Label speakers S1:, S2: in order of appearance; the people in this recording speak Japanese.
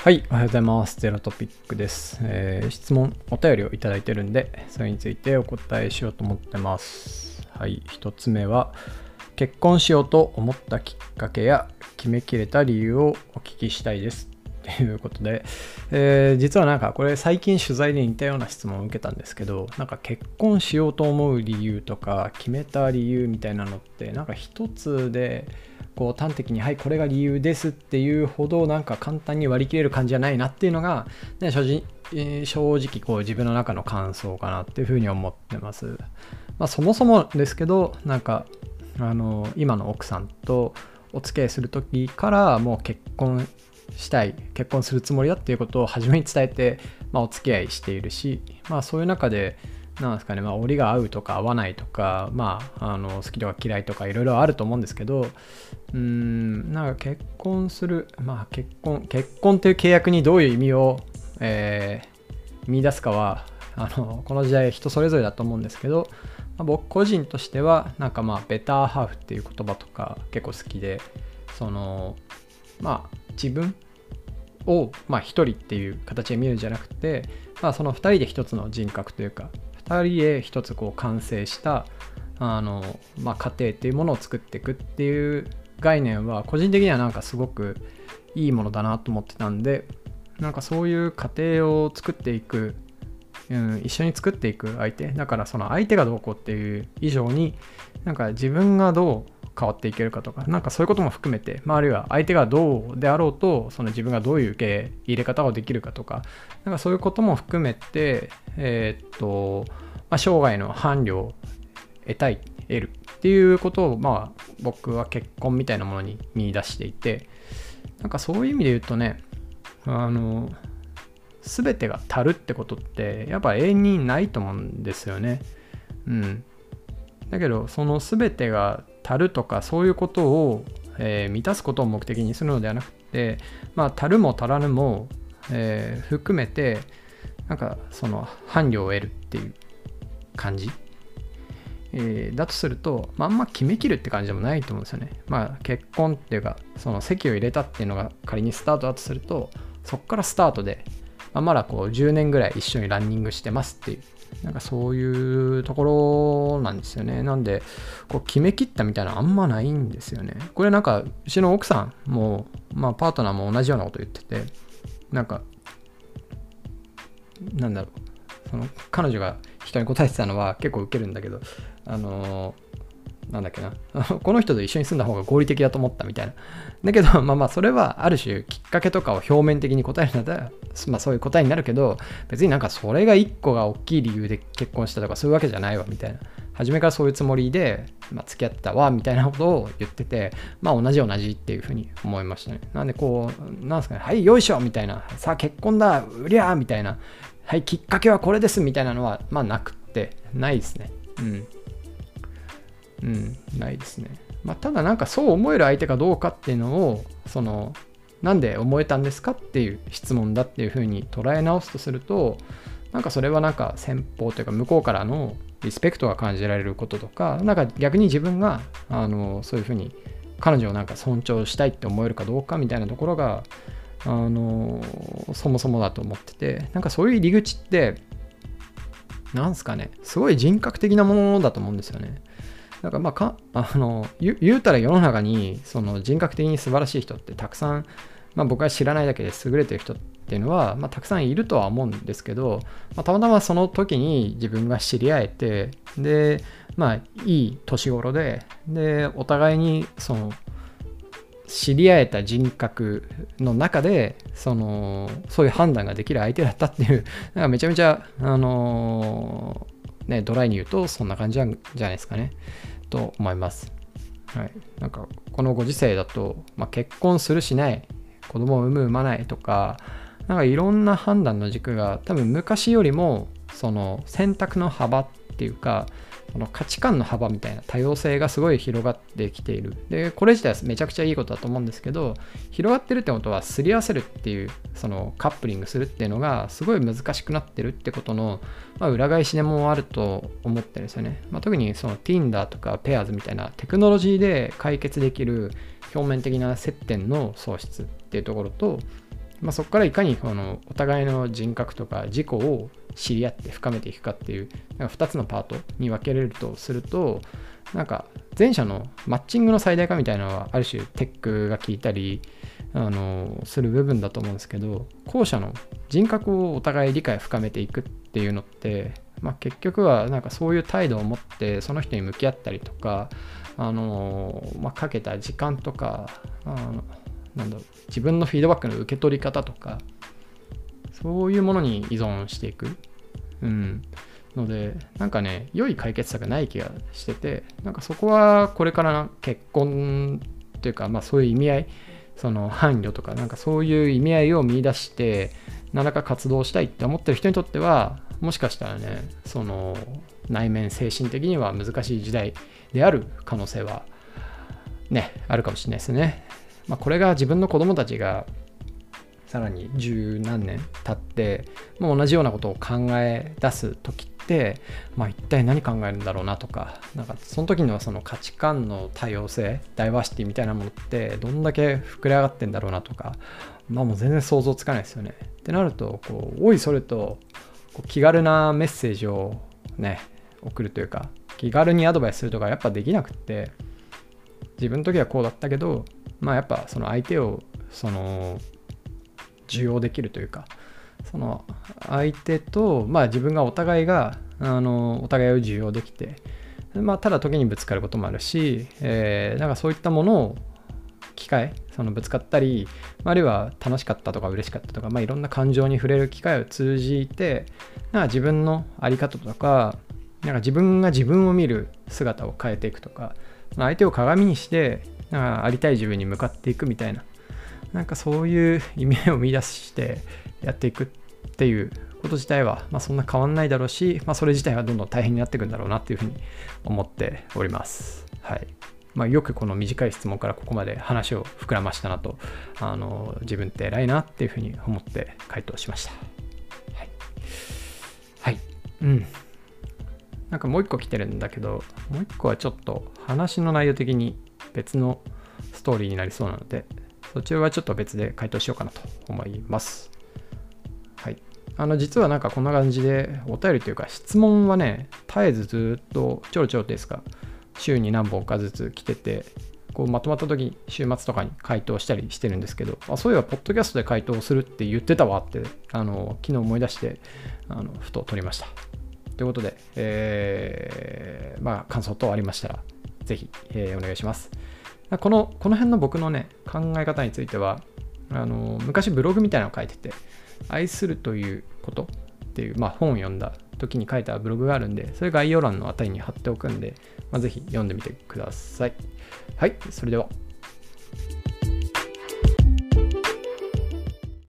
S1: はい、おはようございます。ゼロトピックです。えー質問、お便りをいただいてるんで、それについてお答えしようと思ってます。はい、一つ目は、結婚しようと思ったきっかけや決めきれた理由をお聞きしたいです。ということで、えー実はなんかこれ最近取材で似たような質問を受けたんですけど、なんか結婚しようと思う理由とか決めた理由みたいなのって、なんか一つで、こう端的に「はいこれが理由です」っていうほどなんか簡単に割り切れる感じじゃないなっていうのが、ね、正直え正直こう自分の中の感想かなっていうふうに思ってます。まあ、そもそもですけどなんかあの今の奥さんとお付き合いする時からもう結婚したい結婚するつもりだっていうことを初めに伝えて、まあ、お付き合いしているし、まあ、そういう中でなんですかね、まあ、折が合うとか合わないとか、まあ、あの好きとか嫌いとかいろいろあると思うんですけど、うん、なんか結婚する、まあ結婚、結婚という契約にどういう意味を、えー見出すかは、あのこの時代人それぞれだと思うんですけど、まあ僕個人としては、なんかまあ、ベターハーフっていう言葉とか結構好きで、その、まあ、自分を、まあ、一人っていう形で見るんじゃなくて、まあ、その二人で一つの人格というか二人で一つこう完成したあの、まあ、家庭っていうものを作っていくっていう概念は個人的にはなんかすごくいいものだなと思ってたんでなんかそういう家庭を作っていく、うん、一緒に作っていく相手だからその相手がどうこうっていう以上になんか自分がどう変わっていけるかとか、なんかそういうことも含めて、まあ、あるいは相手がどうであろうと、その自分がどういう受け入れ方をできるかとか、なんかそういうことも含めて、えーっと、まあ、生涯の伴侶を得たい、得るっていうことを、まあ、僕は結婚みたいなものに見出していて、なんかそういう意味で言うとね、あの、全てが足るってことって、やっぱ永遠にないと思うんですよね。うん。だけどその全てが足るとかそういうことを、えー満たすことを目的にするのではなくてまあ足るも足らぬも、えー含めてなんかその伴侶を得るっていう感じ、えーだとすると、まあ、あんま決めきるって感じでもないと思うんですよね。まあ結婚っていうかその籍を入れたっていうのが仮にスタートだとするとそこからスタートで、まあ、まだこう10年ぐらい一緒にランニングしてますっていうなんかそういうところなんですよね。なんで、こう決めきったみたいなあんまないんですよね。これなんか、うちの奥さんも、まあパートナーも同じようなこと言ってて、なんか、なんだろう、その彼女が人に答えてたのは結構ウケるんだけど、あのなんだっけな、この人と一緒に住んだ方が合理的だと思ったみたいな。だけど、まあまあ、それはある種きっかけとかを表面的に答えるんだったら、まあそういう答えになるけど、別になんかそれが一個が大きい理由で結婚したとかそういうわけじゃないわみたいな。初めからそういうつもりで、まあ、付き合ったわみたいなことを言ってて、まあ同じ同じっていうふうに思いましたね。なんでこう、なんですかね、はい、よいしょみたいな、さあ結婚だ、うりゃーみたいな、はい、きっかけはこれですみたいなのは、まあなくって、ないですね。うん。うん、ないですね。まあ、ただなんかそう思える相手かどうかっていうのを、その、なんで思えたんですかっていう質問だっていうふうに捉え直すとすると、なんかそれはなんか先方というか向こうからのリスペクトが感じられることとか、なんか逆に自分が、あの、そういうふうに彼女をなんか尊重したいって思えるかどうかみたいなところが、あの、そもそもだと思ってて、なんかそういう入り口って、なんすかね、すごい人格的なものだと思うんですよね。なんかまあかあの言うたら世の中にその人格的に素晴らしい人ってたくさん、まあ、僕が知らないだけで優れてる人っていうのは、まあ、たくさんいるとは思うんですけど、まあ、たまたまその時に自分が知り合えてでまあいい年頃ででお互いにその知り合えた人格の中でそのそういう判断ができる相手だったっていうなんかめちゃめちゃあのねドライに言うとそんな感じじゃないですかね。と思います。はい、なんかこのご時世だと、まあ、結婚するしない子供を産む産まないとかなんかいろんな判断の軸が多分昔よりもその選択の幅っていうかその価値観の幅みたいな多様性がすごい広がってきている。で、これ自体はめちゃくちゃいいことだと思うんですけど、広がってるってことはすり合わせるっていう、そのカップリングするっていうのがすごい難しくなってるってことの、まあ、裏返しでもあると思ってるんですよね。まあ、特にその Tinder とか Pairs みたいなテクノロジーで解決できる表面的な接点の喪失っていうところと、まあ、そこからいかにこのお互いの人格とか自己を知り合って深めていくかっていうなんか2つのパートに分けれるとするとなんか前者のマッチングの最大化みたいなのはある種テックが効いたりあのする部分だと思うんですけど後者の人格をお互い理解深めていくっていうのって、まあ、結局はなんかそういう態度を持ってその人に向き合ったりとかあの、まあ、かけた時間とかあのなんだろう自分のフィードバックの受け取り方とかそういうものに依存していく。うん。ので、なんかね、良い解決策がない気がしてて、なんかそこはこれから結婚っていうか、まあそういう意味合い、その伴侶とか、なんかそういう意味合いを見出して、何らか活動したいって思ってる人にとっては、もしかしたらね、その内面精神的には難しい時代である可能性はね、あるかもしれないですね。まあ、これが自分の子供たちがさらに十何年経ってもう同じようなことを考え出す時って、まあ、一体何考えるんだろうなとかなんかその時にはその価値観の多様性ダイバーシティみたいなものってどんだけ膨れ上がってんだろうなとかまあもう全然想像つかないですよね。ってなるとこうおいそれとこう気軽なメッセージをね送るというか気軽にアドバイスするとかやっぱできなくって自分の時はこうだったけどまあやっぱその相手をその受容できるというかその相手と、まあ、自分がお互いがあのお互いを受容できて、まあ、ただ時にぶつかることもあるし、えー、なんかそういったものを機会そのぶつかったりあるいは楽しかったとか嬉しかったとか、まあ、いろんな感情に触れる機会を通じてなんか自分の在り方とかなんか自分が自分を見る姿を変えていくとか相手を鏡にしてなんかありたい自分に向かっていくみたいななんかそういう意味を見出してやっていくっていうこと自体は、まあ、そんな変わんないだろうし、まあ、それ自体はどんどん大変になっていくんだろうなっていうふうに思っております。はいまあ、よくこの短い質問からここまで話を膨らましたなとあの自分って偉いなっていうふうに思って回答しました。はい。はい。うん。なんかもう一個来てるんだけど、もう一個はちょっと話の内容的に別のストーリーになりそうなので、そちらはちょっと別で回答しようかなと思います。はい。あの、実はなんかこんな感じで、お便りというか質問はね、絶えずずっとちょろちょろですか、週に何本かずつ来てて、こうまとまった時に週末とかに回答したりしてるんですけど、あそういえば、ポッドキャストで回答するって言ってたわって、あの昨日思い出して、あのふと撮りました。ということで、えー、まあ、感想等ありましたら、ぜひ、えー、お願いします。このこの辺の僕のね考え方についてはあの昔ブログみたいなのを書いてて愛するということっていう、まあ、本を読んだ時に書いたブログがあるんでそれ概要欄のあたりに貼っておくんで、まあ、ぜひ読んでみてください。はいそれでは。